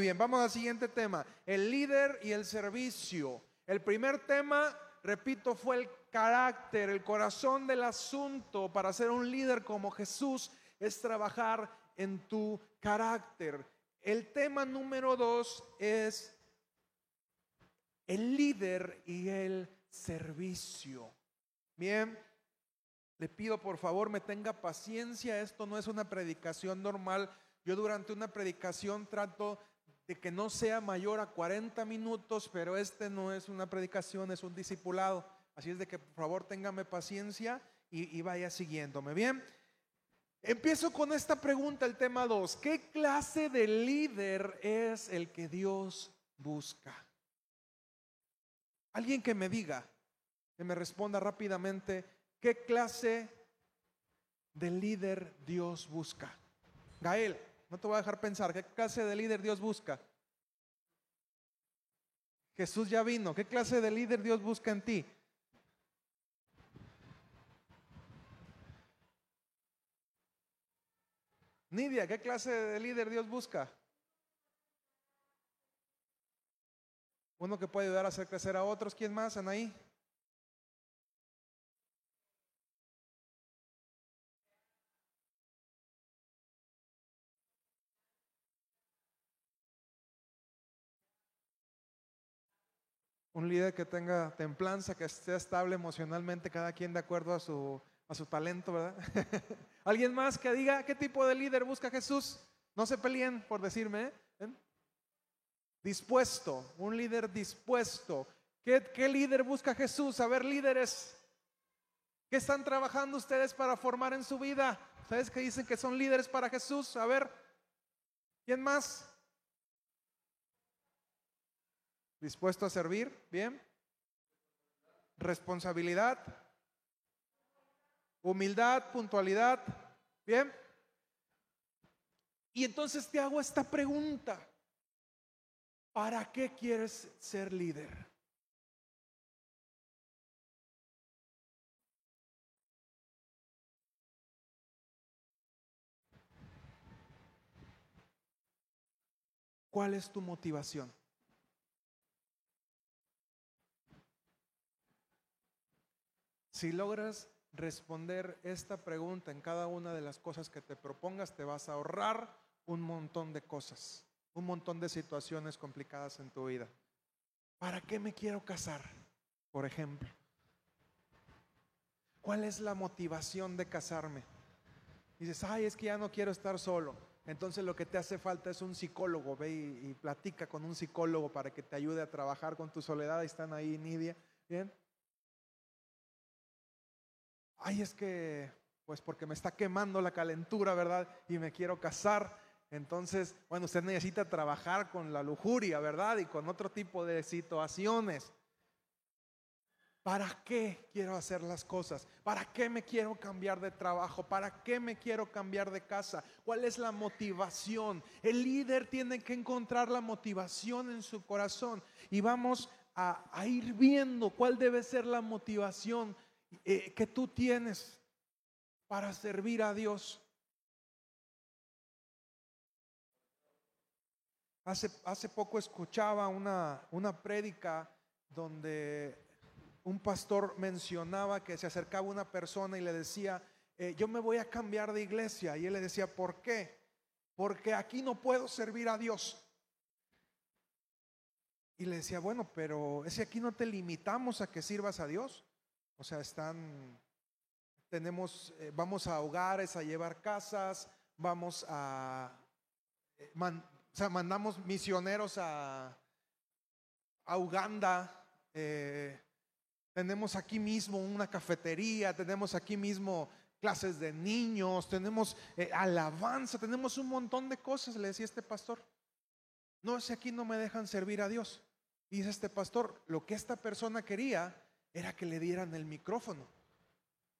Bien, vamos al siguiente tema, el líder y el servicio. El primer tema, repito, fue el carácter, el corazón del asunto para ser un líder como Jesús es trabajar en tu carácter. El tema número dos es el líder y el servicio. Bien, le pido por favor me tenga paciencia, esto no es una predicación normal. Yo durante una predicación trato de que no sea mayor a 40 minutos, pero este no es una predicación, es un discipulado. Así es de que por favor téngame paciencia y, vaya siguiéndome. Bien, empiezo con esta pregunta, el tema 2. ¿Qué clase de líder es el que Dios busca? Alguien que me diga, que me responda rápidamente, ¿qué clase de líder Dios busca? Gael, no te voy a dejar pensar, ¿qué clase de líder Dios busca? Jesús ya vino, ¿qué clase de líder Dios busca en ti? Nidia, ¿qué clase de líder Dios busca? Uno que puede ayudar a hacer crecer a otros. ¿Quién más, Anaí? Un líder que tenga templanza, que esté estable emocionalmente, cada quien de acuerdo a su, a su talento, ¿verdad? ¿Alguien más que diga qué tipo de líder busca Jesús? No se peleen por decirme. ¿eh? Dispuesto, un líder dispuesto. ¿Qué, ¿Qué líder busca Jesús? A ver, líderes, ¿qué están trabajando ustedes para formar en su vida? ¿Ustedes que dicen que son líderes para Jesús? A ver, ¿quién más? ¿Dispuesto a servir? ¿Bien? Responsabilidad. Humildad, puntualidad. ¿Bien? Y entonces te hago esta pregunta. ¿Para qué quieres ser líder? ¿Cuál es tu motivación? Si logras responder esta pregunta en cada una de las cosas que te propongas, te vas a ahorrar un montón de cosas, un montón de situaciones complicadas en tu vida. ¿Para qué me quiero casar? Por ejemplo. ¿Cuál es la motivación de casarme? Dices, ay, es que ya no quiero estar solo. Entonces lo que te hace falta es un psicólogo. Ve y, platica con un psicólogo para que te ayude a trabajar con tu soledad. Están ahí, Nidia. Bien. Ay, es que, pues porque me está quemando la calentura, ¿verdad? Y me quiero casar. Entonces, bueno, usted necesita trabajar con la lujuria, ¿verdad? Y con otro tipo de situaciones. ¿Para qué quiero hacer las cosas? ¿Para qué me quiero cambiar de trabajo? ¿Para qué me quiero cambiar de casa? ¿Cuál es la motivación? El líder tiene que encontrar la motivación en su corazón y vamos a, a ir viendo cuál debe ser la motivación eh, que tú tienes para servir a Dios. Hace, hace poco escuchaba una, una prédica donde un pastor mencionaba que se acercaba una persona y le decía, eh, yo me voy a cambiar de iglesia. Y él le decía, ¿por qué? Porque aquí no puedo servir a Dios. Y le decía, bueno, pero es que aquí no te limitamos a que sirvas a Dios. O sea, están, tenemos, eh, vamos a hogares, a llevar casas, vamos a, eh, man, o sea, mandamos misioneros a, Uganda, eh, tenemos aquí mismo una cafetería, tenemos aquí mismo clases de niños, tenemos alabanza, tenemos un montón de cosas, le decía este pastor. No, que aquí no me dejan servir a Dios. Dice este pastor, lo que esta persona quería era que le dieran el micrófono.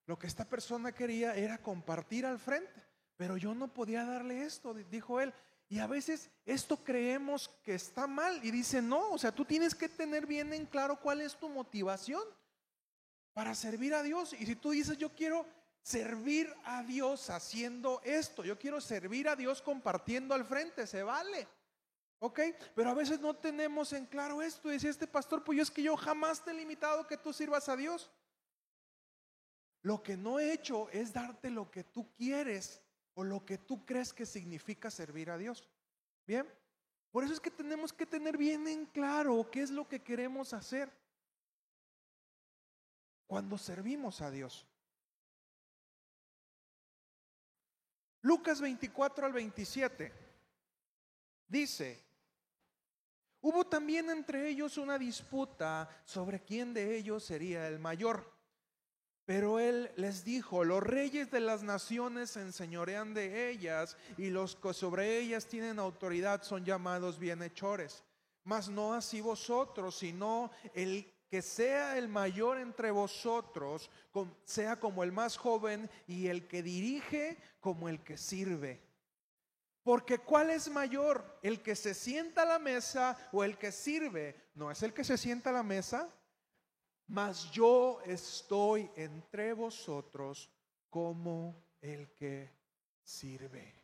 Lo que esta persona quería era compartir al frente, pero yo no podía darle esto, dijo él. Y a veces esto creemos que está mal y dice, no, o sea, tú tienes que tener bien en claro cuál es tu motivación para servir a Dios. Y si tú dices, yo quiero servir a Dios haciendo esto, yo quiero servir a Dios compartiendo al frente, se vale. ¿Ok? Pero a veces no tenemos en claro esto. Decía este pastor, pues yo es que yo jamás te he limitado que tú sirvas a Dios. Lo que no he hecho es darte lo que tú quieres o lo que tú crees que significa servir a Dios. Bien, por eso es que tenemos que tener bien en claro qué es lo que queremos hacer cuando servimos a Dios. Lucas 24 al 27 dice, hubo también entre ellos una disputa sobre quién de ellos sería el mayor. Pero él les dijo, los reyes de las naciones se enseñorean de ellas y los que sobre ellas tienen autoridad son llamados bienhechores. Mas no así vosotros, sino el que sea el mayor entre vosotros, sea como el más joven y el que dirige como el que sirve. Porque ¿cuál es mayor? ¿El que se sienta a la mesa o el que sirve? ¿No es el que se sienta a la mesa? Mas yo estoy entre vosotros como el que sirve.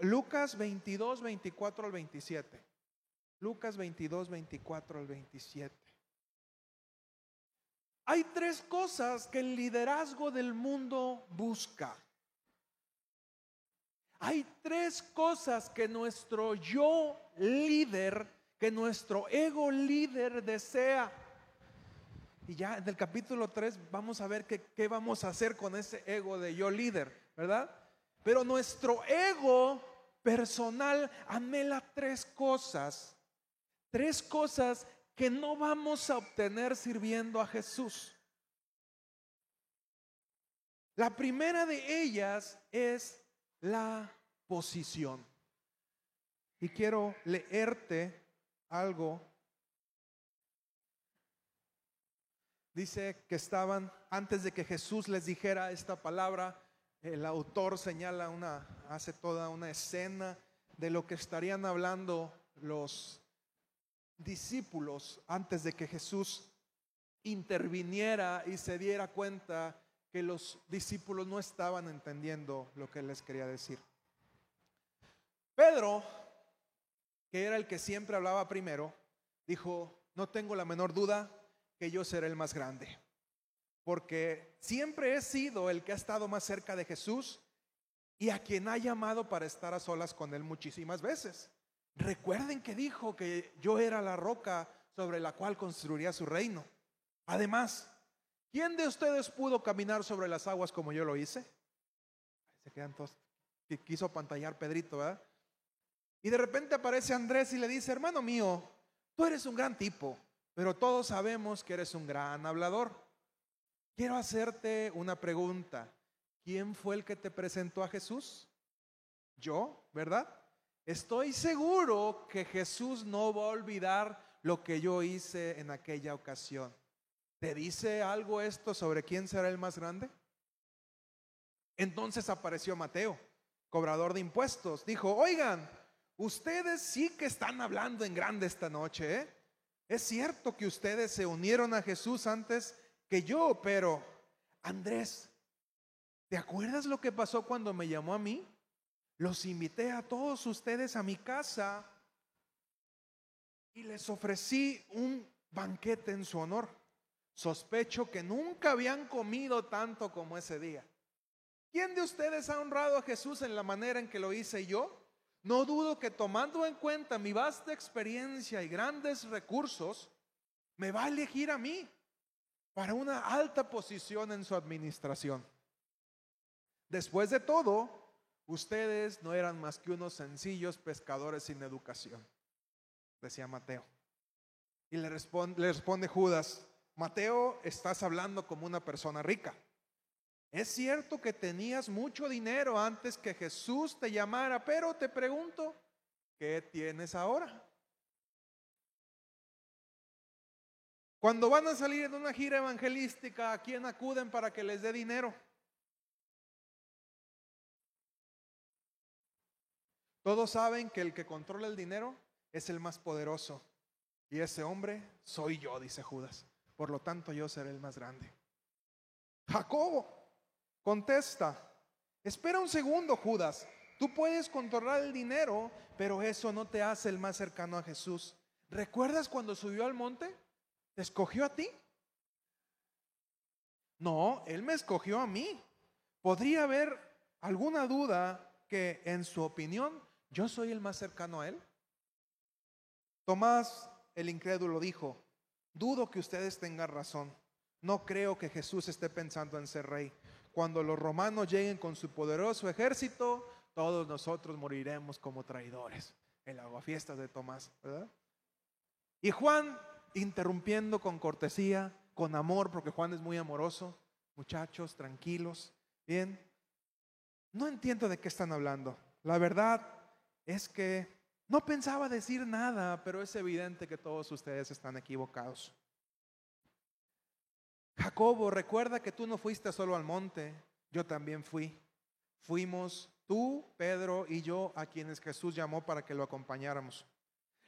Lucas 22, 24 al 27. Lucas 22, 24 al 27. Hay tres cosas que el liderazgo del mundo busca. Hay tres cosas que nuestro yo líder, que nuestro ego líder desea. Y ya en el capítulo 3 vamos a ver qué, vamos a hacer con ese ego de yo líder, ¿verdad? Pero nuestro ego personal anhela tres cosas tres cosas que no vamos a obtener sirviendo a Jesús. La primera de ellas es la posición. Y quiero leerte algo. Dice que estaban, antes de que Jesús les dijera esta palabra, el autor señala una, hace toda una escena de lo que estarían hablando los discípulos antes de que Jesús interviniera y se diera cuenta que los discípulos no estaban entendiendo lo que les quería decir. Pedro, que era el que siempre hablaba primero, dijo, no tengo la menor duda que yo seré el más grande, porque siempre he sido el que ha estado más cerca de Jesús y a quien ha llamado para estar a solas con él muchísimas veces. Recuerden que dijo que yo era la roca sobre la cual construiría su reino. Además, ¿quién de ustedes pudo caminar sobre las aguas como yo lo hice? Se quedan todos, quiso pantallar Pedrito, ¿verdad? Y de repente aparece Andrés y le dice, hermano mío, tú eres un gran tipo, pero todos sabemos que eres un gran hablador. Quiero hacerte una pregunta. ¿Quién fue el que te presentó a Jesús? Yo, ¿verdad? Estoy seguro que Jesús no va a olvidar lo que yo hice en aquella ocasión. ¿Te dice algo esto sobre quién será el más grande? Entonces apareció Mateo, cobrador de impuestos. Dijo, oigan, ustedes sí que están hablando en grande esta noche. ¿eh? Es cierto que ustedes se unieron a Jesús antes que yo, pero Andrés, ¿te acuerdas lo que pasó cuando me llamó a mí? Los invité a todos ustedes a mi casa y les ofrecí un banquete en su honor. Sospecho que nunca habían comido tanto como ese día. ¿Quién de ustedes ha honrado a Jesús en la manera en que lo hice yo? No dudo que tomando en cuenta mi vasta experiencia y grandes recursos, me va a elegir a mí para una alta posición en su administración. Después de todo, Ustedes no eran más que unos sencillos pescadores sin educación, decía Mateo. Y le responde, le responde Judas, Mateo, estás hablando como una persona rica. Es cierto que tenías mucho dinero antes que Jesús te llamara, pero te pregunto, ¿qué tienes ahora? Cuando van a salir en una gira evangelística, ¿a quién acuden para que les dé dinero? Todos saben que el que controla el dinero es el más poderoso. Y ese hombre soy yo, dice Judas. Por lo tanto, yo seré el más grande. Jacobo contesta, espera un segundo, Judas. Tú puedes controlar el dinero, pero eso no te hace el más cercano a Jesús. ¿Recuerdas cuando subió al monte? ¿Te escogió a ti? No, Él me escogió a mí. ¿Podría haber alguna duda que en su opinión yo soy el más cercano a Él? Tomás el incrédulo dijo, dudo que ustedes tengan razón. No creo que Jesús esté pensando en ser rey. Cuando los romanos lleguen con su poderoso ejército, todos nosotros moriremos como traidores. El aguafiestas de Tomás, ¿verdad? Y Juan, interrumpiendo con cortesía, con amor, porque Juan es muy amoroso, muchachos, tranquilos, bien, no entiendo de qué están hablando. La verdad es que no pensaba decir nada, pero es evidente que todos ustedes están equivocados. Jacobo, recuerda que tú no fuiste solo al monte, yo también fui. Fuimos tú, Pedro y yo a quienes Jesús llamó para que lo acompañáramos.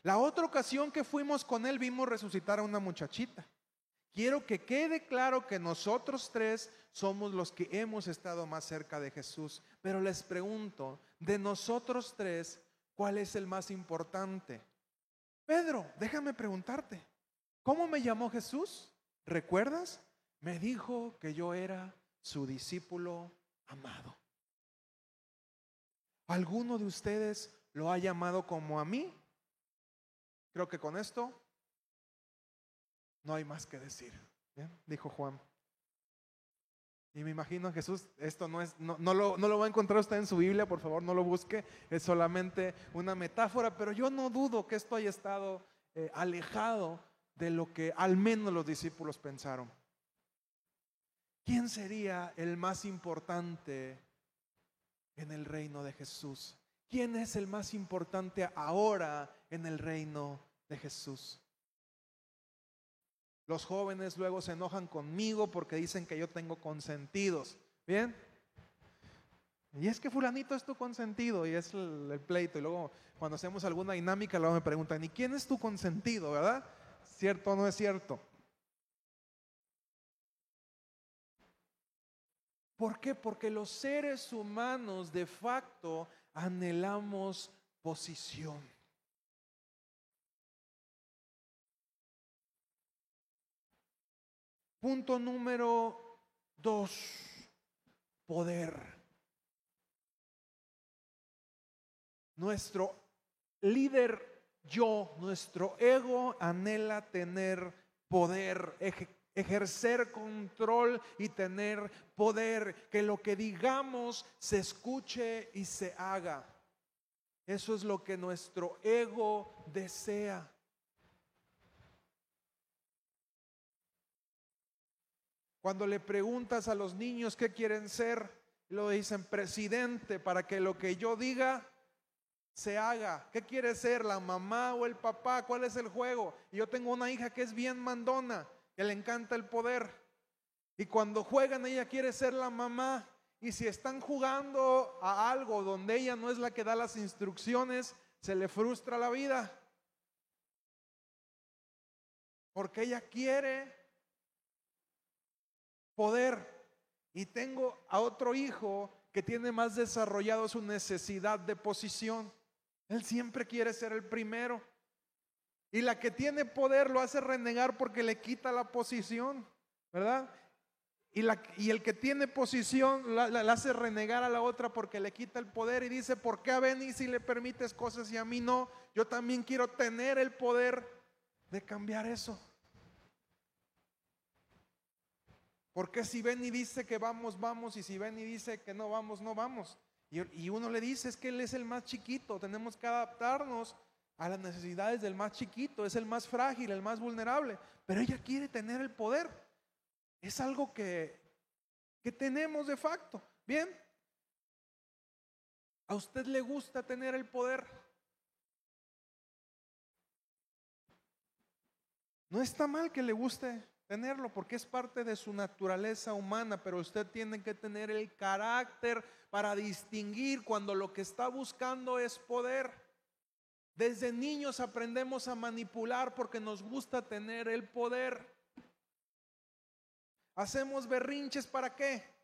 La otra ocasión que fuimos con él vimos resucitar a una muchachita. Quiero que quede claro que nosotros tres somos los que hemos estado más cerca de Jesús. Pero les pregunto, de nosotros tres, ¿cuál es el más importante? Pedro, déjame preguntarte, ¿cómo me llamó Jesús? ¿Recuerdas? Me dijo que yo era su discípulo amado. ¿Alguno de ustedes lo ha llamado como a mí? Creo que con esto no hay más que decir, dijo Juan. Y me imagino Jesús, esto no es, no, lo, no, lo, va a encontrar usted en su Biblia, por favor, no lo busque, es solamente una metáfora, pero yo no dudo que esto haya estado eh, alejado de lo que al menos los discípulos pensaron. ¿Quién sería el más importante en el reino de Jesús? ¿Quién es el más importante ahora en el reino de Jesús? Los jóvenes luego se enojan conmigo porque dicen que yo tengo consentidos. ¿Bien? Y es que fulanito es tu consentido y es el, pleito. Y luego cuando hacemos alguna dinámica, luego me preguntan, ¿y quién es tu consentido? ¿Verdad? ¿Cierto o no es cierto? ¿Por qué? Porque los seres humanos de facto anhelamos posición. Punto número dos, poder. Nuestro líder yo, nuestro ego anhela tener poder, ejercer control y tener poder, que lo que digamos se escuche y se haga. Eso es lo que nuestro ego desea. Cuando le preguntas a los niños qué quieren ser, lo dicen presidente para que lo que yo diga se haga. ¿Qué quiere ser? ¿La mamá o el papá? ¿Cuál es el juego? yo tengo una hija que es bien mandona, que le encanta el poder. Y cuando juegan ella quiere ser la mamá. Y si están jugando a algo donde ella no es la que da las instrucciones, se le frustra la vida. Porque ella quiere poder. Y tengo a otro hijo que tiene más desarrollado su necesidad de posición. Él siempre quiere ser el primero. Y la que tiene poder lo hace renegar porque le quita la posición, ¿verdad? Y, la, y el que tiene posición la, hace renegar a la otra porque le quita el poder y dice, ¿por qué a Benny si le permites cosas y a mí no? Yo también quiero tener el poder de cambiar eso. Porque si ven y dice que vamos, vamos, y si ven y dice que no vamos, no vamos. Y, uno le dice, es que él es el más chiquito, tenemos que adaptarnos a las necesidades del más chiquito, es el más frágil, el más vulnerable, pero ella quiere tener el poder. Es algo que, que tenemos de facto. Bien, ¿a usted le gusta tener el poder? No está mal que le guste tenerlo porque es parte de su naturaleza humana, pero usted tiene que tener el carácter para distinguir cuando lo que está buscando es poder. Desde niños aprendemos a manipular porque nos gusta tener el poder. Hacemos berrinches para qué?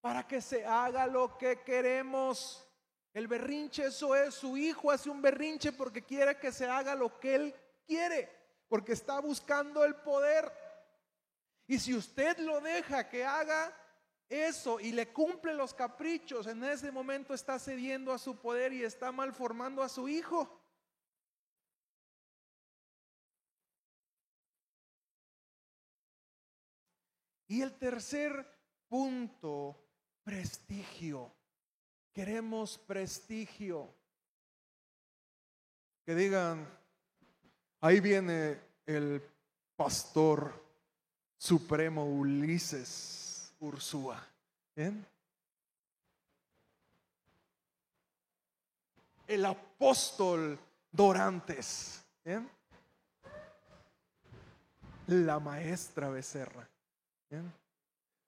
para que se haga lo que queremos. El berrinche, eso es, su hijo hace un berrinche porque quiere que se haga lo que él quiere, porque está buscando el poder. Y si usted lo deja que haga eso y le cumple los caprichos, en ese momento está cediendo a su poder y está malformando a su hijo. Y el tercer punto, prestigio. Queremos prestigio. Que digan, ahí viene el pastor supremo Ulises Ursúa. El apóstol Dorantes. La maestra Becerra.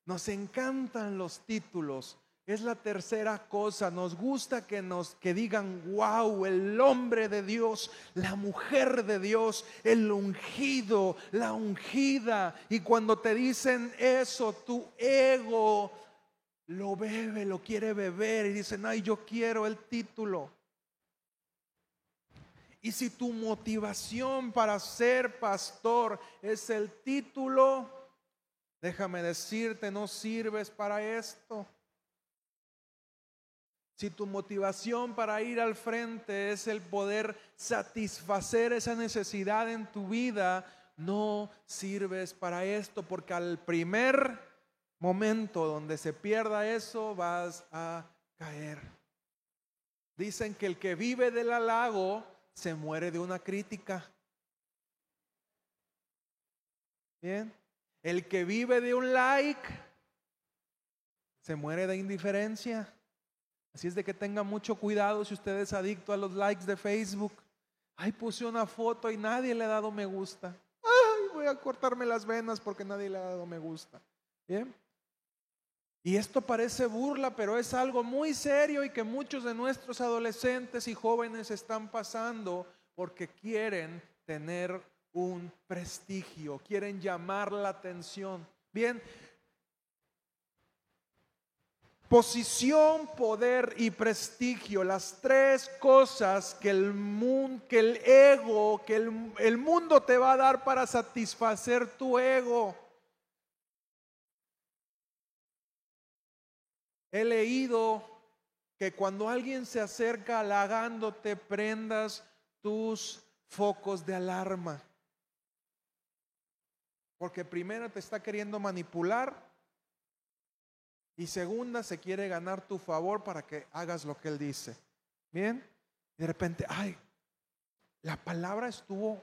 Nos encantan los títulos. Es la tercera cosa. Nos gusta que nos que digan, wow, el hombre de Dios, la mujer de Dios, el ungido, la ungida. Y cuando te dicen eso, tu ego lo bebe, lo quiere beber y dicen, ay, yo quiero el título. Y si tu motivación para ser pastor es el título, Déjame decirte, no sirves para esto. Si tu motivación para ir al frente es el poder satisfacer esa necesidad en tu vida, no sirves para esto, porque al primer momento donde se pierda eso, vas a caer. Dicen que el que vive del halago se muere de una crítica. Bien. El que vive de un like se muere de indiferencia. Así es de que tenga mucho cuidado si usted es adicto a los likes de Facebook. Ay, puse una foto y nadie le ha dado me gusta. Ay, voy a cortarme las venas porque nadie le ha dado me gusta. Bien. Y esto parece burla, pero es algo muy serio y que muchos de nuestros adolescentes y jóvenes están pasando porque quieren tener un prestigio, quieren llamar la atención. Bien, posición, poder y prestigio, las tres cosas que el mundo, que el ego, que el, el mundo te va a dar para satisfacer tu ego. He leído que cuando alguien se acerca halagándote, prendas tus focos de alarma. Porque primero te está queriendo manipular y segunda se quiere ganar tu favor para que hagas lo que él dice. Bien, de repente, ay, la palabra estuvo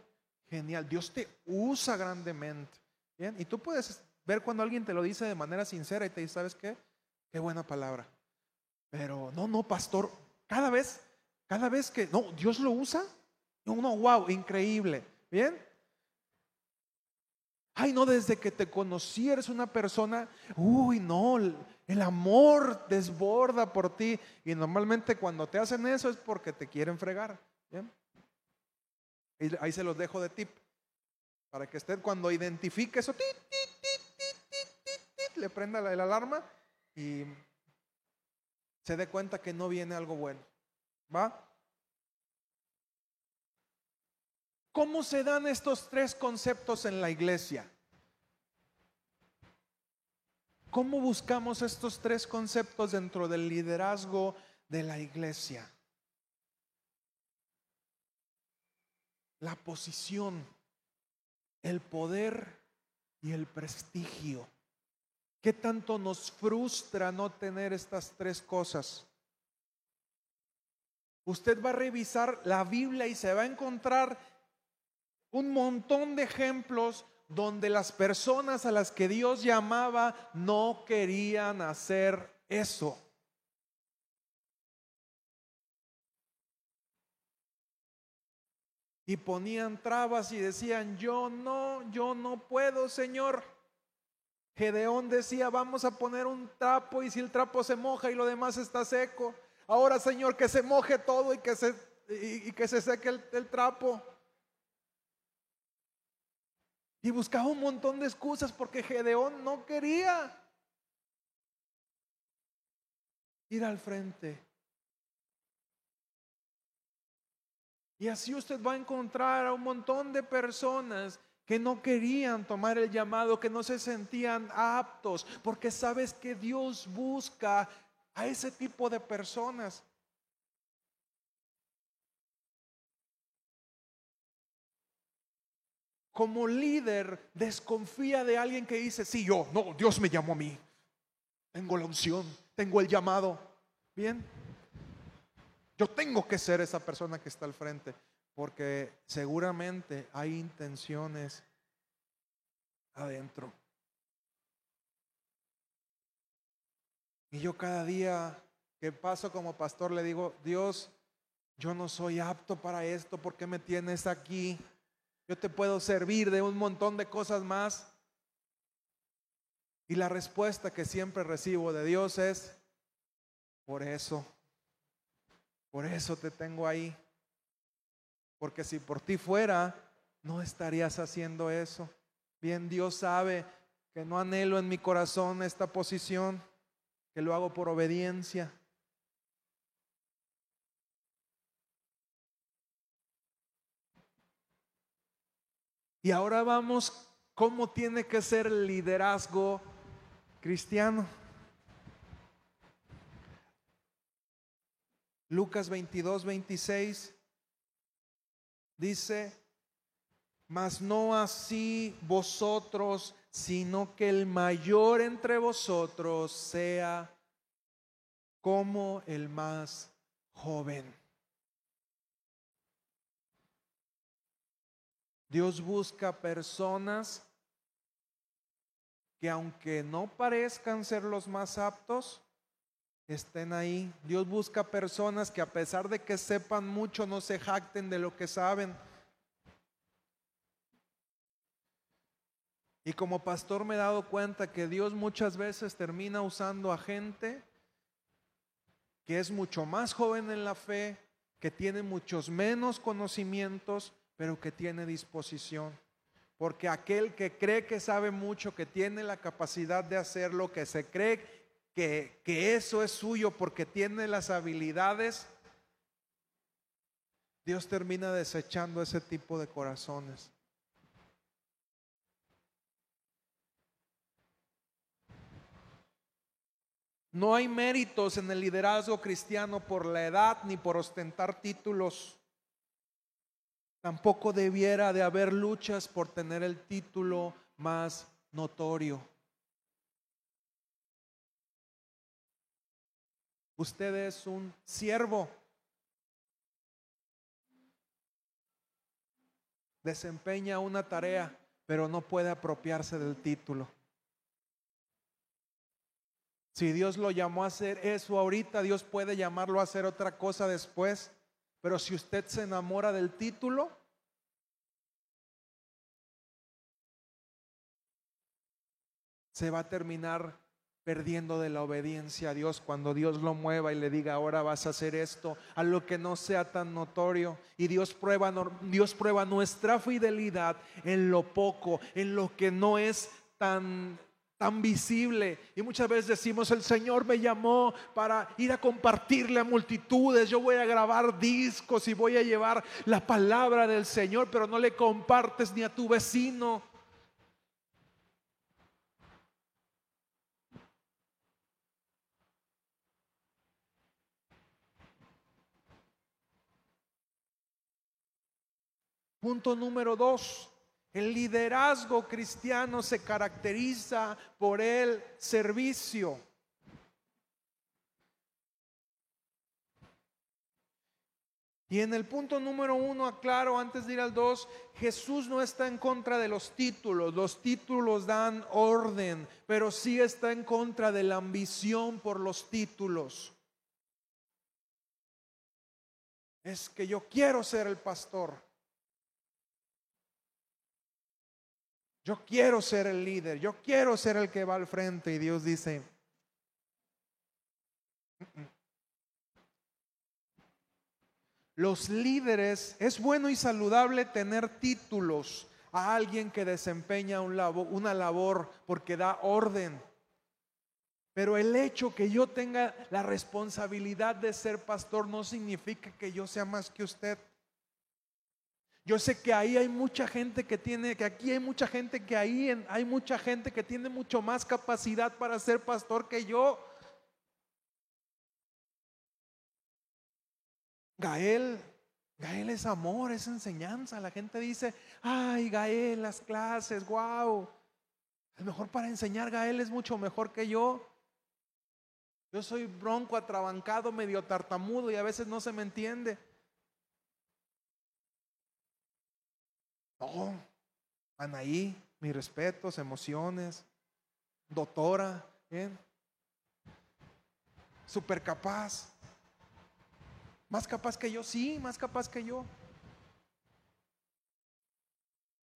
genial. Dios te usa grandemente. Bien, y tú puedes ver cuando alguien te lo dice de manera sincera y te dice, ¿sabes qué? Qué buena palabra. Pero no, no, pastor, cada vez, cada vez que, no, Dios lo usa. No, no, wow, increíble. Bien, Ay, no, desde que te conocí eres una persona, uy, no, el amor desborda por ti. Y normalmente cuando te hacen eso es porque te quieren fregar. Y ahí se los dejo de tip. Para que usted cuando identifique eso, le prenda la, alarma y se dé cuenta que no viene algo bueno. ¿Va? ¿Cómo se dan estos tres conceptos en la iglesia? ¿Cómo buscamos estos tres conceptos dentro del liderazgo de la iglesia? La posición, el poder y el prestigio. ¿Qué tanto nos frustra no tener estas tres cosas? Usted va a revisar la Biblia y se va a encontrar un montón de ejemplos donde las personas a las que Dios llamaba no querían hacer eso. Y ponían trabas y decían, yo no, yo no puedo, Señor. Gedeón decía, vamos a poner un trapo y si el trapo se moja y lo demás está seco. Ahora, Señor, que se moje todo y que se, y, que se seque el trapo. Y buscaba un montón de excusas porque Gedeón no quería. ir al frente. Y así usted va a encontrar a un montón de personas que no querían tomar el llamado, que no se sentían aptos, porque sabes que Dios busca a ese tipo de personas. Como líder, desconfía de alguien que dice, sí, yo, no, Dios me llamó a mí. Tengo la unción, tengo el llamado. Bien, yo tengo que ser esa persona que está al frente, porque seguramente hay intenciones adentro. Y yo cada día que paso como pastor le digo, Dios, yo no soy apto para esto, ¿por qué me tienes aquí? Yo te puedo servir de un montón de cosas más. Y la respuesta que siempre recibo de Dios es, por eso. Por eso te tengo ahí. Porque si por ti fuera, no estarías haciendo eso. Bien, Dios sabe que no anhelo en mi corazón esta posición, que lo hago por obediencia. Y ahora vamos, ¿cómo tiene que ser el liderazgo cristiano? Lucas 22, 26 dice, mas no así vosotros, sino que el mayor entre vosotros sea como el más joven. Dios busca personas que aunque no parezcan ser los más aptos, estén ahí. Dios busca personas que a pesar de que sepan mucho, no se jacten de lo que saben. Y como pastor me he dado cuenta que Dios muchas veces termina usando a gente que es mucho más joven en la fe, que tiene muchos menos conocimientos, pero que tiene disposición. Porque aquel que cree que sabe mucho, que tiene la capacidad de hacerlo, que se cree que, eso es suyo porque tiene las habilidades, Dios termina desechando ese tipo de corazones. No hay méritos en el liderazgo cristiano por la edad ni por ostentar títulos. Tampoco debiera de haber luchas por tener el título más notorio. Usted es un siervo. Desempeña una tarea, pero no puede apropiarse del título. Si Dios lo llamó a hacer eso ahorita, Dios puede llamarlo a hacer otra cosa después. Pero si usted se enamora del título, se va a terminar perdiendo de la obediencia a Dios. Cuando Dios lo mueva y le diga ahora vas a hacer esto a lo que no sea tan notorio y Dios prueba Dios prueba nuestra fidelidad en lo poco en lo que no es tan tan visible. Y muchas veces decimos el Señor me llamó para ir a compartirle a multitudes. Yo voy a grabar discos y voy a llevar la palabra del Señor pero no le compartes ni a tu vecino Punto número dos, el liderazgo cristiano se caracteriza por el servicio. Y en el punto número uno, aclaro antes de ir al dos, Jesús no está en contra de los títulos, los títulos dan orden, pero sí está en contra de la ambición por los títulos. Es que yo quiero ser el pastor. Yo quiero ser el líder, yo quiero ser el que va al frente. Y Dios dice, los líderes, es bueno y saludable tener títulos a alguien que desempeña una labor porque da orden. Pero el hecho que yo tenga la responsabilidad de ser pastor no significa que yo sea más que usted. Yo sé que ahí hay mucha gente que tiene, que aquí hay mucha gente que ahí hay mucha gente que tiene mucho más capacidad para ser pastor que yo. Gael, Gael es amor, es enseñanza. La gente dice, ay, Gael, las clases, wow. El mejor para enseñar, Gael es mucho mejor que yo. Yo soy bronco, atrabancado, medio tartamudo y a veces no se me entiende. No, Anaí, mis respetos, emociones, doctora, bien, súper capaz. Más capaz que yo, sí, más capaz que yo.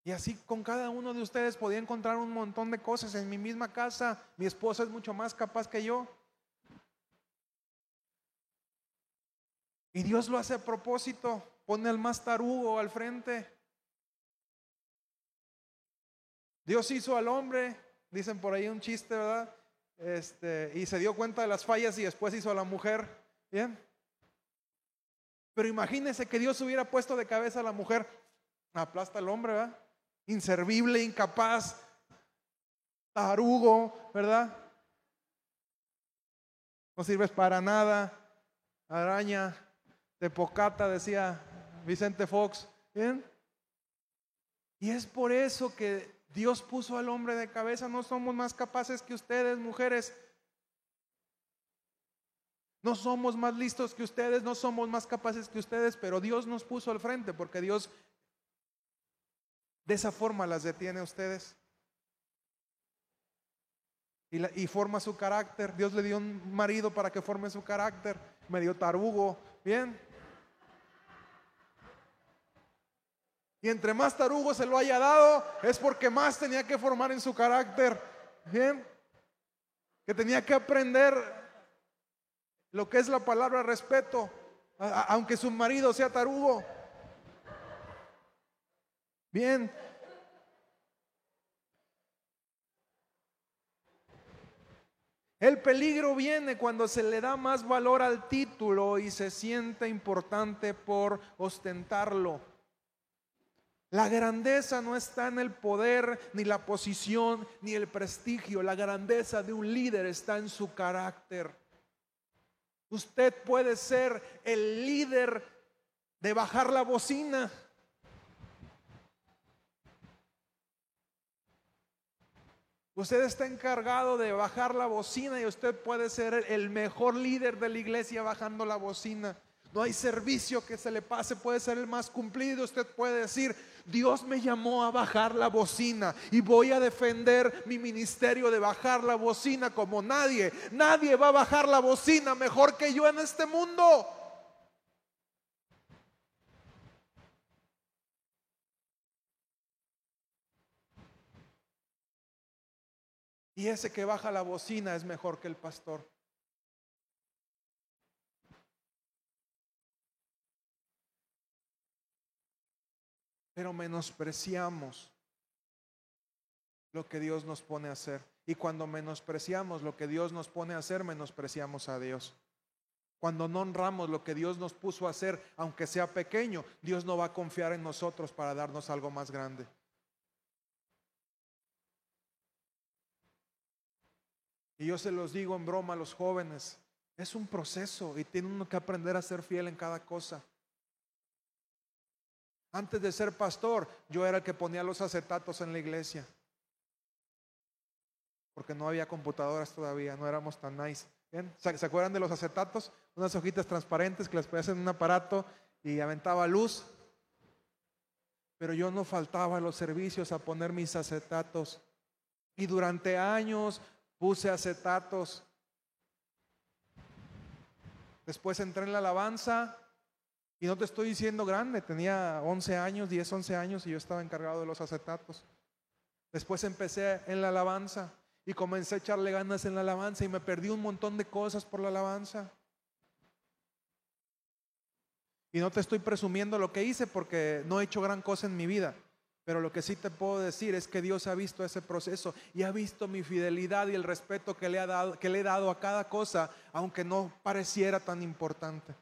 Y así con cada uno de ustedes podía encontrar un montón de cosas. En mi misma casa, mi esposa es mucho más capaz que yo. Y Dios lo hace a propósito. Pone al más tarugo al frente. Dios hizo al hombre, dicen por ahí un chiste, ¿verdad? Este, y se dio cuenta de las fallas y después hizo a la mujer. Bien. Pero imagínense que Dios hubiera puesto de cabeza a la mujer. Aplasta al hombre, ¿verdad? Inservible, incapaz, tarugo, ¿verdad? No sirves para nada. Araña, de pocata, decía Vicente Fox. ¿Bien? Y es por eso que Dios puso al hombre de cabeza, no somos más capaces que ustedes, mujeres. No somos más listos que ustedes, no somos más capaces que ustedes, pero Dios nos puso al frente porque Dios de esa forma las detiene a ustedes. Y, y, forma su carácter. Dios le dio un marido para que forme su carácter, medio tarugo, bien. Y entre más tarugo se lo haya dado, es porque más tenía que formar en su carácter. Bien. Que tenía que aprender lo que es la palabra respeto, aunque su marido sea tarugo. Bien. El peligro viene cuando se le da más valor al título y se siente importante por ostentarlo. La grandeza no está en el poder, ni la posición, ni el prestigio. La grandeza de un líder está en su carácter. Usted puede ser el líder de bajar la bocina. Usted está encargado de bajar la bocina y usted puede ser el mejor líder de la iglesia bajando la bocina. No hay servicio que se le pase, puede ser el más cumplido. Usted puede decir, Dios me llamó a bajar la bocina y voy a defender mi ministerio de bajar la bocina como nadie. Nadie va a bajar la bocina mejor que yo en este mundo. Y ese que baja la bocina es mejor que el pastor. Pero menospreciamos lo que Dios nos pone a hacer. Y cuando menospreciamos lo que Dios nos pone a hacer, menospreciamos a Dios. Cuando no honramos lo que Dios nos puso a hacer, aunque sea pequeño, Dios no va a confiar en nosotros para darnos algo más grande. Y yo se los digo en broma a los jóvenes, es un proceso y tiene uno que aprender a ser fiel en cada cosa. Antes de ser pastor, yo era el que ponía los acetatos en la iglesia. Porque no había computadoras todavía, no éramos tan nice. ¿Se acuerdan de los acetatos? Unas hojitas transparentes que las ponías en un aparato y aventaba luz. Pero yo no faltaba a los servicios a poner mis acetatos. Y durante años puse acetatos. Después entré en la alabanza y no te estoy diciendo grande, tenía 11 años, 10, 11 años y yo estaba encargado de los acetatos. Después empecé en la alabanza y comencé a echarle ganas en la alabanza y me perdí un montón de cosas por la alabanza. Y no te estoy presumiendo lo que hice porque no he hecho gran cosa en mi vida. Pero lo que sí te puedo decir es que Dios ha visto ese proceso y ha visto mi fidelidad y el respeto que le, ha dado, que le he dado a cada cosa, aunque no pareciera tan importante.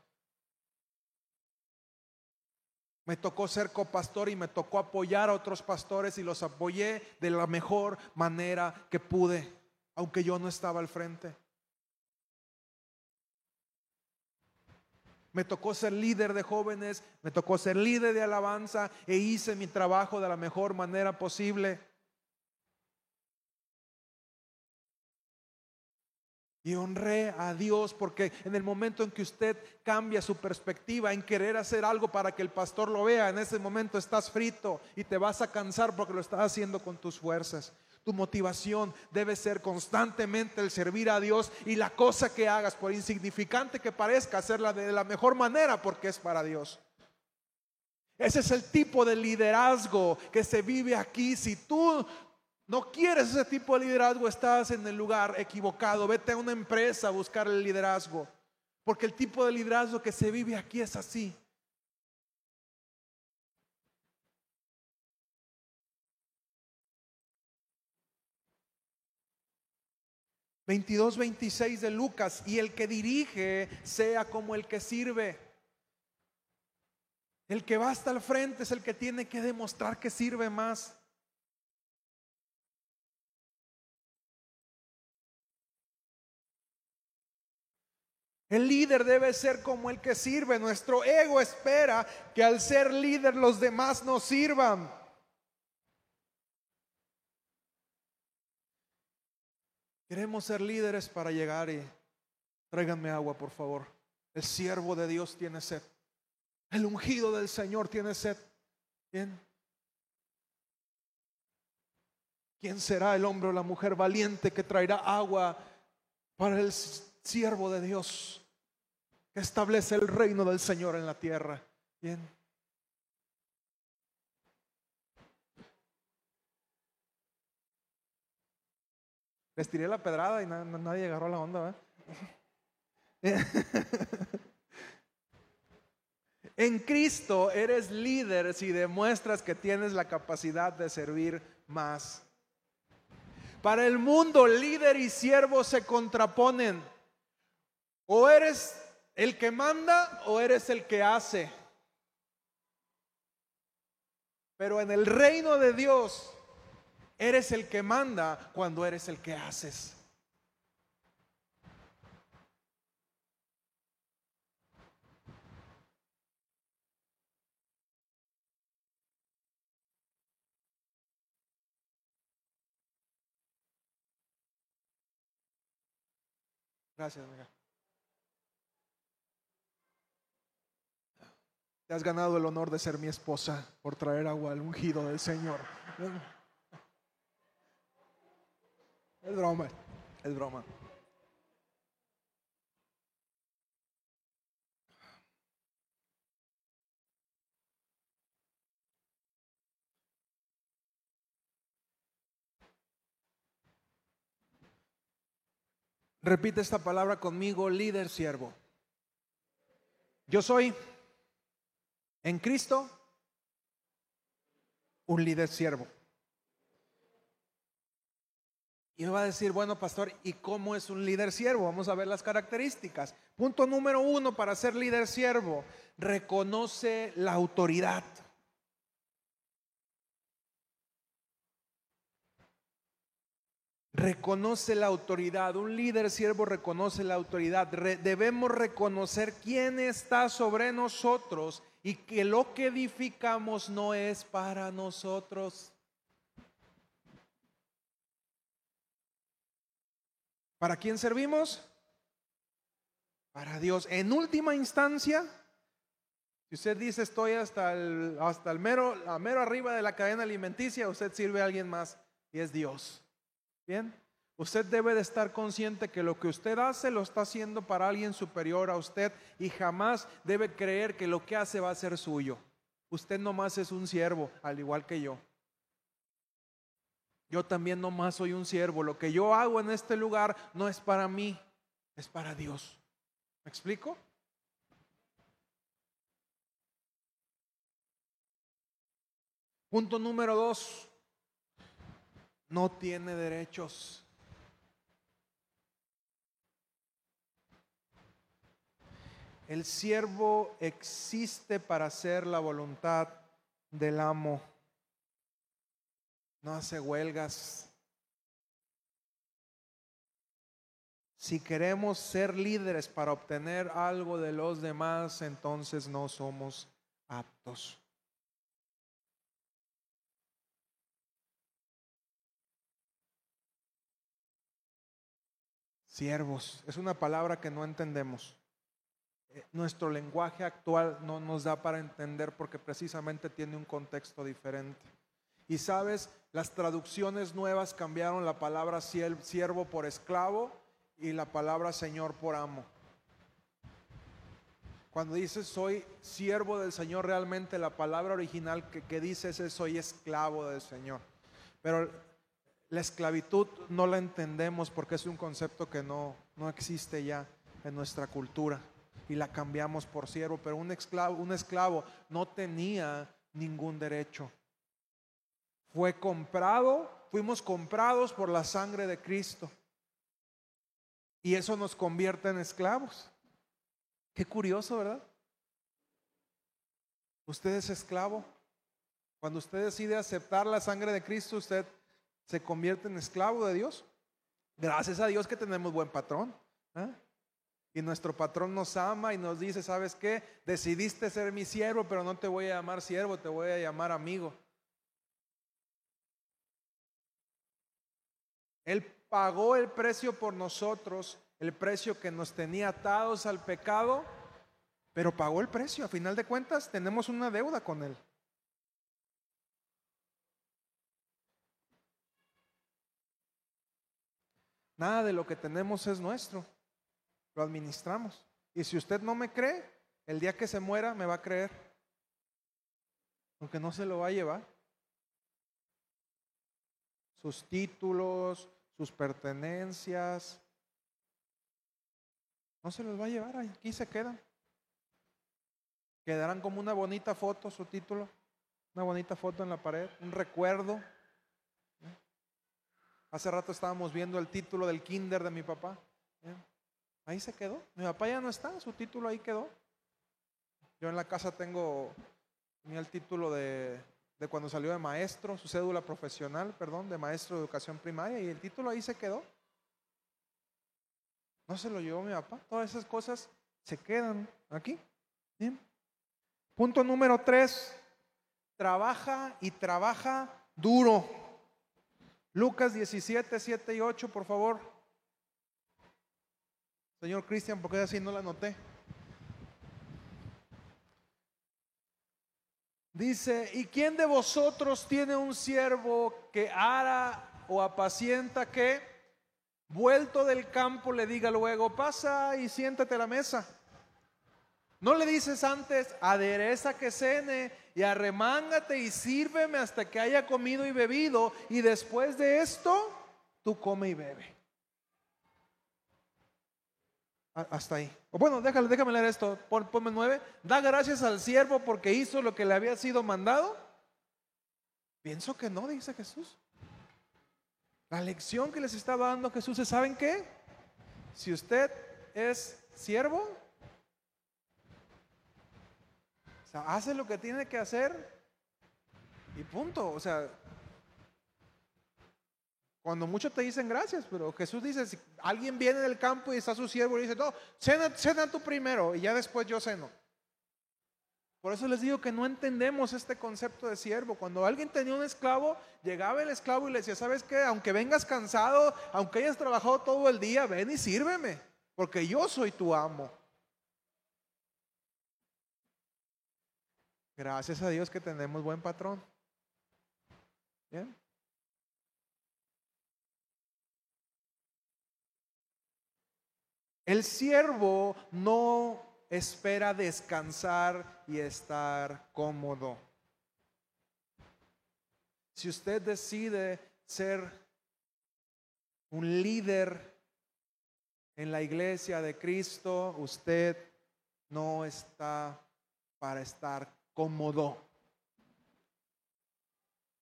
Me tocó ser copastor y me tocó apoyar a otros pastores y los apoyé de la mejor manera que pude, aunque yo no estaba al frente. Me tocó ser líder de jóvenes, me tocó ser líder de alabanza e hice mi trabajo de la mejor manera posible. Y honré a Dios porque en el momento en que usted cambia su perspectiva en querer hacer algo para que el pastor lo vea, en ese momento estás frito y te vas a cansar porque lo estás haciendo con tus fuerzas. Tu motivación debe ser constantemente el servir a Dios y la cosa que hagas, por insignificante que parezca, hacerla de la mejor manera porque es para Dios. Ese es el tipo de liderazgo que se vive aquí. Si tú no quieres ese tipo de liderazgo, estás en el lugar equivocado. Vete a una empresa a buscar el liderazgo. Porque el tipo de liderazgo que se vive aquí es así. ...22, 26 de Lucas... ...y el que dirige sea como el que sirve... ...el que va hasta el frente es el que tiene que demostrar que sirve más... El líder debe ser como el que sirve. Nuestro ego espera que al ser líder los demás nos sirvan. Queremos ser líderes para llegar y tráiganme agua, por favor. El siervo de Dios tiene sed. El ungido del Señor tiene sed. Bien. ¿Quién será el hombre o la mujer valiente que traerá agua para el siervo de Dios? Que establece el reino del Señor en la tierra. Bien. Les tiré la pedrada y nadie agarró la onda. en Cristo eres líder si demuestras que tienes la capacidad de servir más. Para el mundo, líder y siervo se contraponen. O eres ¿El que manda o eres el que hace? Pero en el reino de Dios, eres el que manda cuando eres el que haces. Gracias. Te has ganado el honor de ser mi esposa por traer agua al ungido del Señor. Es broma, es broma. Repite esta palabra conmigo, líder siervo. Yo soy en Cristo, un líder siervo. Y me va a decir, bueno, pastor, ¿y cómo es un líder siervo? Vamos a ver las características. Punto número uno para ser líder siervo, reconoce la autoridad. reconoce la autoridad. Un líder siervo reconoce la autoridad. debemos reconocer quién está sobre nosotros y que lo que edificamos no es para nosotros. ¿Para quién servimos? Para Dios. En última instancia, si usted dice estoy hasta el, hasta el mero, mero arriba de la cadena alimenticia, usted sirve a alguien más y es Dios. Bien. Usted debe de estar consciente que lo que usted hace lo está haciendo para alguien superior a usted y jamás debe creer que lo que hace va a ser suyo. Usted nomás es un siervo, al igual que yo. Yo también nomás soy un siervo. Lo que yo hago en este lugar no es para mí, es para Dios. ¿Me explico? Punto número dos, no tiene derechos. El siervo existe para hacer la voluntad del amo. No hace huelgas. Si queremos ser líderes para obtener algo de los demás, entonces no somos aptos. Siervos, es una palabra que no entendemos. Eh, nuestro lenguaje actual no nos da para entender porque precisamente tiene un contexto diferente. Y sabes, las traducciones nuevas cambiaron la palabra siervo por esclavo y la palabra Señor por amo. Cuando dices soy siervo del Señor, realmente la palabra original que, que dices es soy esclavo del Señor. Pero la esclavitud no la entendemos porque es un concepto que no, no existe ya en nuestra cultura y la cambiamos por siervo, pero un esclavo, un esclavo no tenía ningún derecho. Fue comprado, fuimos comprados por la sangre de Cristo. Y eso nos convierte en esclavos. Qué curioso, ¿verdad? Usted es esclavo. Cuando usted decide aceptar la sangre de Cristo, usted se convierte en esclavo de Dios. Gracias a Dios que tenemos buen patrón. ¿eh? Y nuestro patrón nos ama y nos dice, ¿sabes qué? Decidiste ser mi siervo, pero no te voy a llamar siervo, te voy a llamar amigo. Él pagó el precio por nosotros, el precio que nos tenía atados al pecado, pero pagó el precio. A final de cuentas, tenemos una deuda con Él. Nada de lo que tenemos es nuestro lo administramos. Y si usted no me cree, el día que se muera me va a creer. Aunque no se lo va a llevar. Sus títulos, sus pertenencias. No se los va a llevar, aquí se quedan. Quedarán como una bonita foto, su título, una bonita foto en la pared, un recuerdo. Hace rato estábamos viendo el título del kinder de mi papá. Ahí se quedó. Mi papá ya no está, su título ahí quedó. Yo en la casa tengo el título de, de cuando salió de maestro, su cédula profesional, perdón, de maestro de educación primaria, y el título ahí se quedó. No se lo llevó mi papá. Todas esas cosas se quedan aquí. Punto número tres. Trabaja y trabaja duro. Lucas 17, 7 y 8, por favor. Señor Cristian, porque así no la noté. Dice, ¿y quién de vosotros tiene un siervo que ara o apacienta que, vuelto del campo, le diga luego, pasa y siéntate a la mesa? No le dices antes, adereza que cene y arremángate y sírveme hasta que haya comido y bebido y después de esto, tú come y bebe. Hasta ahí. O bueno, déjame, déjame leer esto. ponme nueve. Da gracias al siervo porque hizo lo que le había sido mandado. Pienso que no, dice Jesús. La lección que les estaba dando Jesús es, ¿saben qué? Si usted es siervo, o sea, hace lo que tiene que hacer y punto. O sea, cuando muchos te dicen gracias, pero Jesús dice, si alguien viene del campo y está su siervo y dice, no, cena, cena tú primero y ya después yo ceno. Por eso les digo que no entendemos este concepto de siervo. Cuando alguien tenía un esclavo, llegaba el esclavo y le decía, ¿sabes qué? Aunque vengas cansado, aunque hayas trabajado todo el día, ven y sírveme, porque yo soy tu amo. Gracias a Dios que tenemos buen patrón. ¿Bien? El siervo no espera descansar y estar cómodo. Si usted decide ser un líder en la iglesia de Cristo, usted no está para estar cómodo.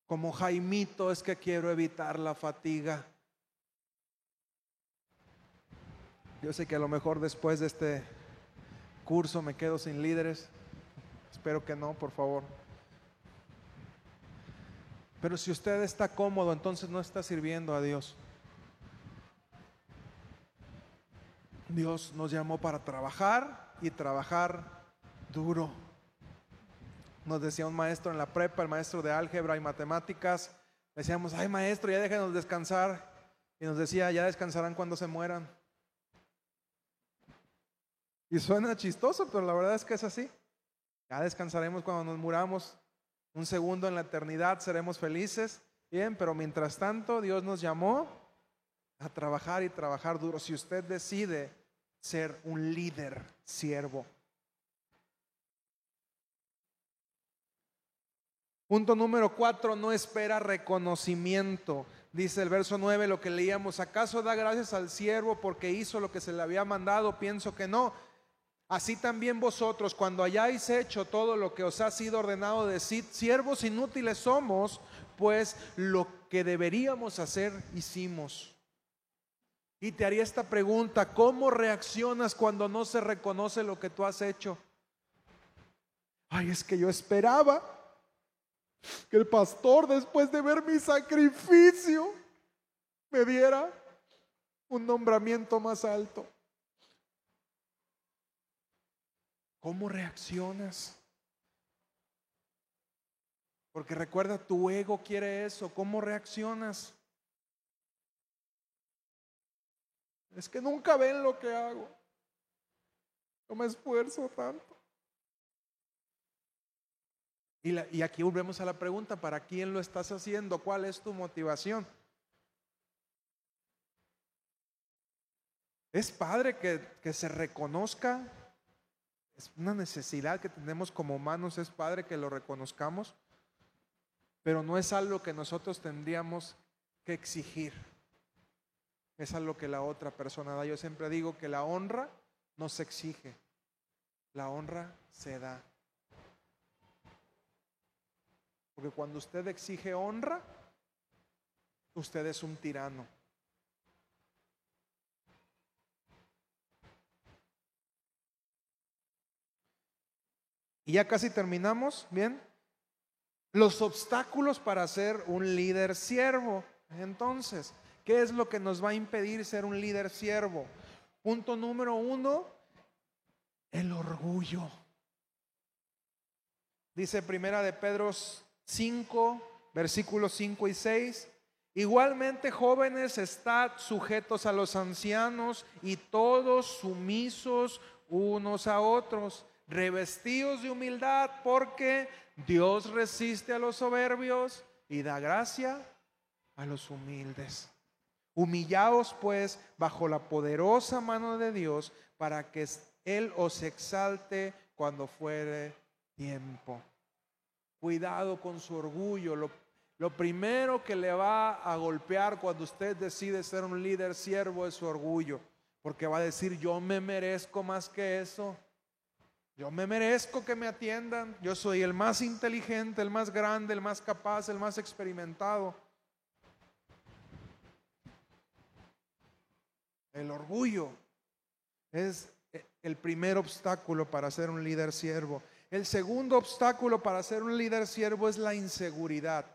Como Jaimito es que quiero evitar la fatiga. Yo sé que a lo mejor después de este curso me quedo sin líderes. Espero que no, por favor. Pero si usted está cómodo, entonces no está sirviendo a Dios. Dios nos llamó para trabajar y trabajar duro. Nos decía un maestro en la prepa, el maestro de álgebra y matemáticas, decíamos, ay maestro, ya déjenos descansar. Y nos decía, ya descansarán cuando se mueran. Y suena chistoso, pero la verdad es que es así. Ya descansaremos cuando nos muramos. Un segundo en la eternidad seremos felices. Bien, pero mientras tanto Dios nos llamó a trabajar y trabajar duro. Si usted decide ser un líder siervo. Punto número cuatro, no espera reconocimiento. Dice el verso 9 lo que leíamos, ¿acaso da gracias al siervo porque hizo lo que se le había mandado? Pienso que no. Así también vosotros, cuando hayáis hecho todo lo que os ha sido ordenado, decir siervos inútiles somos, pues lo que deberíamos hacer hicimos. Y te haría esta pregunta, ¿cómo reaccionas cuando no se reconoce lo que tú has hecho? Ay, es que yo esperaba que el pastor, después de ver mi sacrificio, me diera un nombramiento más alto. ¿Cómo reaccionas? Porque recuerda, tu ego quiere eso. ¿Cómo reaccionas? Es que nunca ven lo que hago. No me esfuerzo tanto. Y, aquí volvemos a la pregunta, ¿para quién lo estás haciendo? ¿Cuál es tu motivación? Es padre que se reconozca es una necesidad que tenemos como humanos, es padre que lo reconozcamos, pero no es algo que nosotros tendríamos que exigir. Es algo que la otra persona da. Yo siempre digo que la honra no se exige, la honra se da. Porque cuando usted exige honra, usted es un tirano. Y ya casi terminamos, ¿bien? Los obstáculos para ser un líder siervo. Entonces, ¿qué es lo que nos va a impedir ser un líder siervo? Punto número uno, el orgullo. Dice primera de Pedro 5, versículos 5 y 6. Igualmente, jóvenes, estad sujetos a los ancianos y todos sumisos unos a otros revestidos de humildad, porque Dios resiste a los soberbios y da gracia a los humildes. Humillaos pues bajo la poderosa mano de Dios para que Él os exalte cuando fuere tiempo. Cuidado con su orgullo. Lo, lo primero que le va a golpear cuando usted decide ser un líder siervo es su orgullo. Porque va a decir, yo me merezco más que eso. Yo me merezco que me atiendan. Yo soy el más inteligente, el más grande, el más capaz, el más experimentado. El orgullo es el primer obstáculo para ser un líder siervo. El segundo obstáculo para ser un líder siervo es la inseguridad.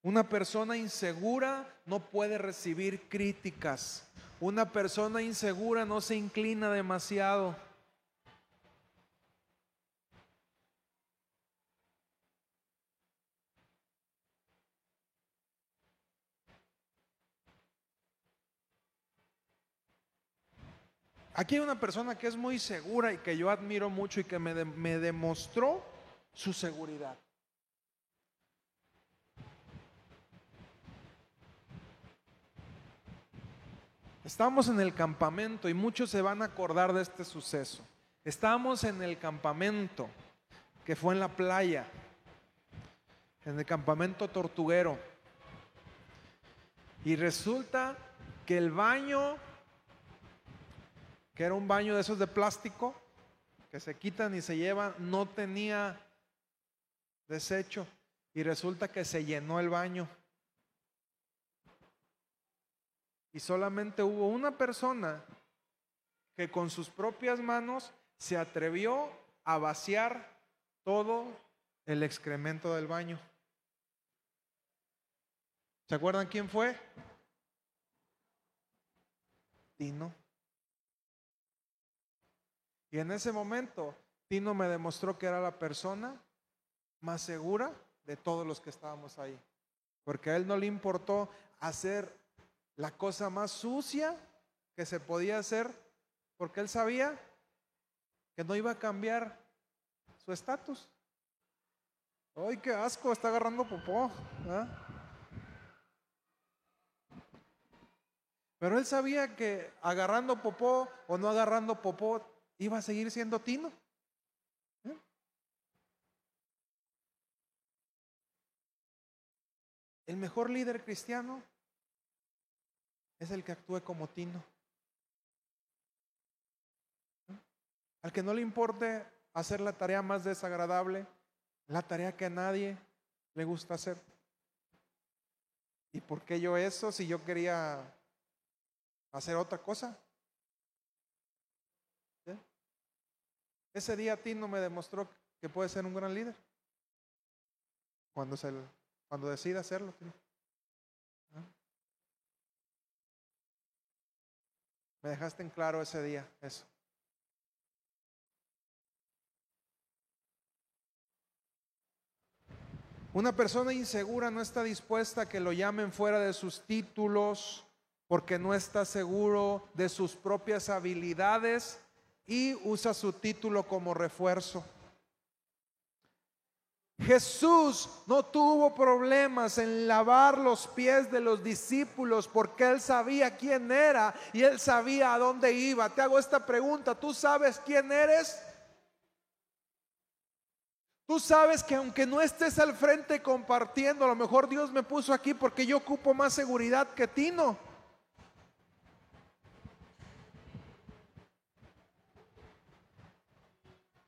Una persona insegura no puede recibir críticas. Una persona insegura no se inclina demasiado. Aquí hay una persona que es muy segura y que yo admiro mucho y que me, demostró su seguridad. Estamos en el campamento y muchos se van a acordar de este suceso. Estamos en el campamento que fue en la playa, en el campamento tortuguero. Y resulta que el baño, que era un baño de esos de plástico, que se quitan y se llevan, no tenía deshecho y resulta que se llenó el baño. Y solamente hubo una persona que con sus propias manos se atrevió a vaciar todo el excremento del baño. ¿Se acuerdan quién fue? Tino. Y en ese momento, Tino me demostró que era la persona más segura de todos los que estábamos ahí. Porque a él no le importó hacer la cosa más sucia que se podía hacer, porque él sabía que no iba a cambiar su estatus. ¡Ay, qué asco! Está agarrando popó. ¿ah? Pero él sabía que agarrando popó o no agarrando popó iba a seguir siendo Tino. ¿eh? El mejor líder cristiano es el que actúe como Tino. Al que no le importe hacer la tarea más desagradable, la tarea que a nadie le gusta hacer. ¿Y por qué yo eso si yo quería hacer otra cosa? Ese día Tino me demostró que puede ser un gran líder. Cuando, se, cuando hacerlo. Me dejaste en claro ese día eso. Una persona insegura no está dispuesta a que lo llamen fuera de sus títulos porque no está seguro de sus propias habilidades y usa su título como refuerzo. Jesús no tuvo problemas en lavar los pies de los discípulos porque él sabía quién era y él sabía a dónde iba. Te hago esta pregunta, ¿tú sabes quién eres? Tú sabes que aunque no estés al frente compartiendo, a lo mejor Dios me puso aquí porque yo ocupo más seguridad que Tino.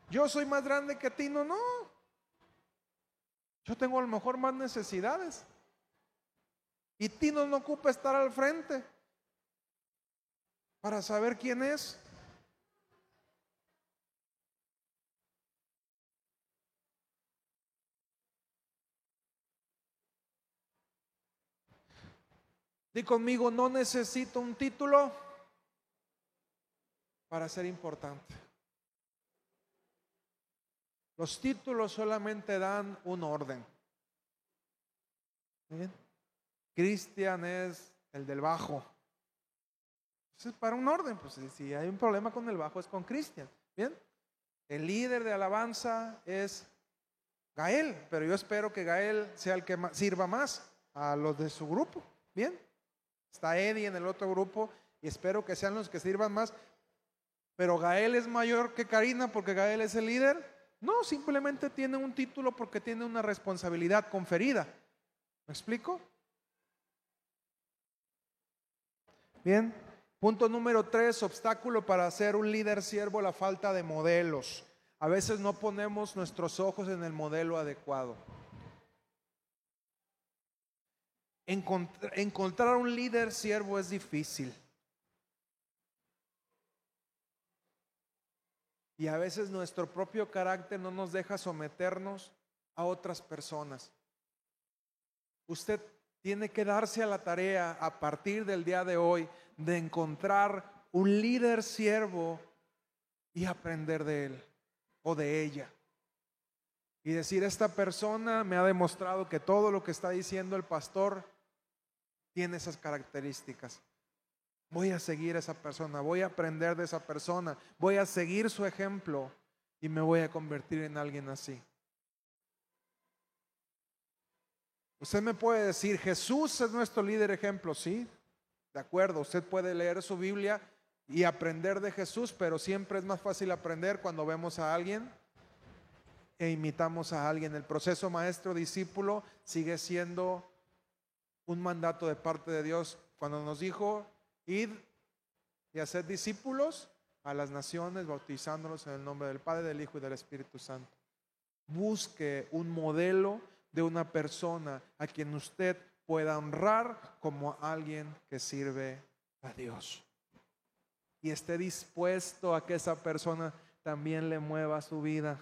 Yo soy más grande que Tino, no. Yo tengo a lo mejor más necesidades. Y Tino no ocupa estar al frente para saber quién es. Di conmigo, no necesito un título para ser importante. Los títulos solamente dan un orden. Cristian es el del bajo. Eso es para un orden. Pues si hay un problema con el bajo es con Cristian. Bien. El líder de alabanza es Gael, pero yo espero que Gael sea el que sirva más a los de su grupo. Bien. Está Eddie en el otro grupo y espero que sean los que sirvan más. Pero Gael es mayor que Karina porque Gael es el líder. No, simplemente tiene un título porque tiene una responsabilidad conferida. ¿Me explico? Bien. Punto número tres, obstáculo para ser un líder siervo, la falta de modelos. A veces no ponemos nuestros ojos en el modelo adecuado. encontrar un líder siervo es difícil. Y a veces nuestro propio carácter no nos deja someternos a otras personas. Usted tiene que darse a la tarea a partir del día de hoy de encontrar un líder siervo y aprender de él o de ella. Y decir, esta persona me ha demostrado que todo lo que está diciendo el pastor tiene esas características. Voy a seguir a esa persona, voy a aprender de esa persona, voy a seguir su ejemplo y me voy a convertir en alguien así. Usted me puede decir, Jesús es nuestro líder ejemplo, sí, de acuerdo, usted puede leer su Biblia y aprender de Jesús, pero siempre es más fácil aprender cuando vemos a alguien e imitamos a alguien. El proceso maestro-discípulo sigue siendo un mandato de parte de Dios cuando nos dijo, id y hacer discípulos a las naciones, bautizándolos en el nombre del Padre, del Hijo y del Espíritu Santo. Busque un modelo de una persona a quien usted pueda honrar como alguien que sirve a Dios. Y esté dispuesto a que esa persona también le mueva su vida.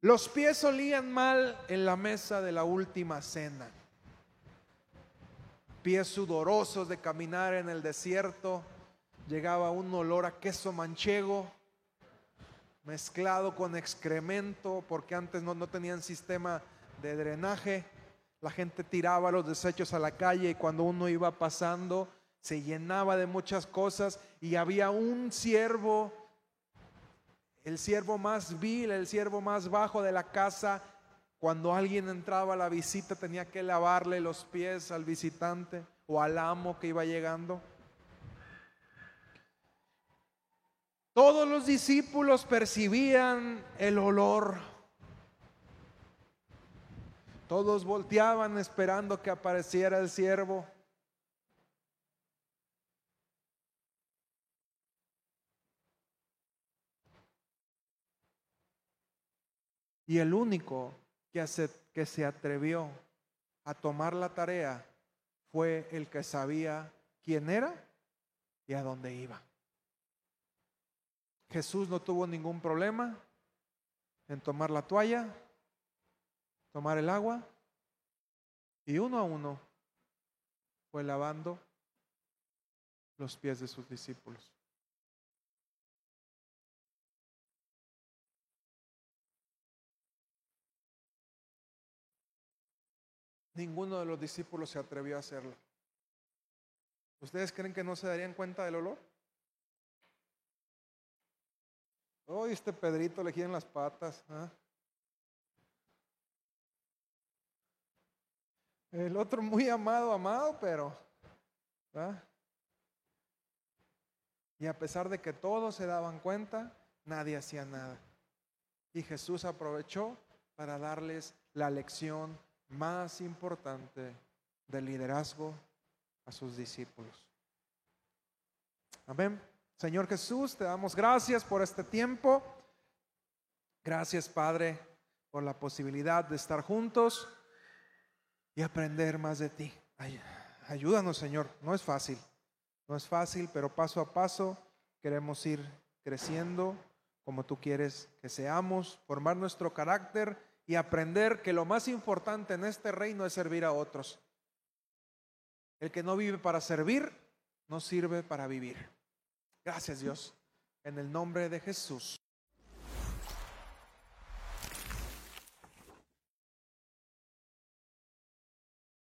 Los pies olían mal en la mesa de la última cena. Pies sudorosos de caminar en el desierto. Llegaba un olor a queso manchego mezclado con excremento, porque antes no, no tenían sistema de drenaje. La gente tiraba los desechos a la calle y cuando uno iba pasando se llenaba de muchas cosas y había un siervo el siervo más vil, el siervo más bajo de la casa, cuando alguien entraba a la visita tenía que lavarle los pies al visitante o al amo que iba llegando. Todos los discípulos percibían el olor. Todos volteaban esperando que apareciera el siervo. Y el único que se, que se atrevió a tomar la tarea fue el que sabía quién era y a dónde iba. Jesús no tuvo ningún problema en tomar la toalla, tomar el agua y uno a uno fue lavando los pies de sus discípulos. Ninguno de los discípulos se atrevió a hacerlo. ¿Ustedes creen que no se darían cuenta del olor? Hoy este Pedrito le giran las patas. ¿ah? El otro muy amado, amado, pero... ¿ah? Y a pesar de que todos se daban cuenta, nadie hacía nada. Y Jesús aprovechó para darles la lección más importante del liderazgo a sus discípulos. Amén. Señor Jesús, te damos gracias por este tiempo. Gracias, Padre, por la posibilidad de estar juntos y aprender más de ti. ayúdanos, Señor. No es fácil. No es fácil, pero paso a paso queremos ir creciendo como tú quieres que seamos, formar nuestro carácter y aprender que lo más importante en este reino es servir a otros. El que no vive para servir, no sirve para vivir. Gracias Dios. En el nombre de Jesús.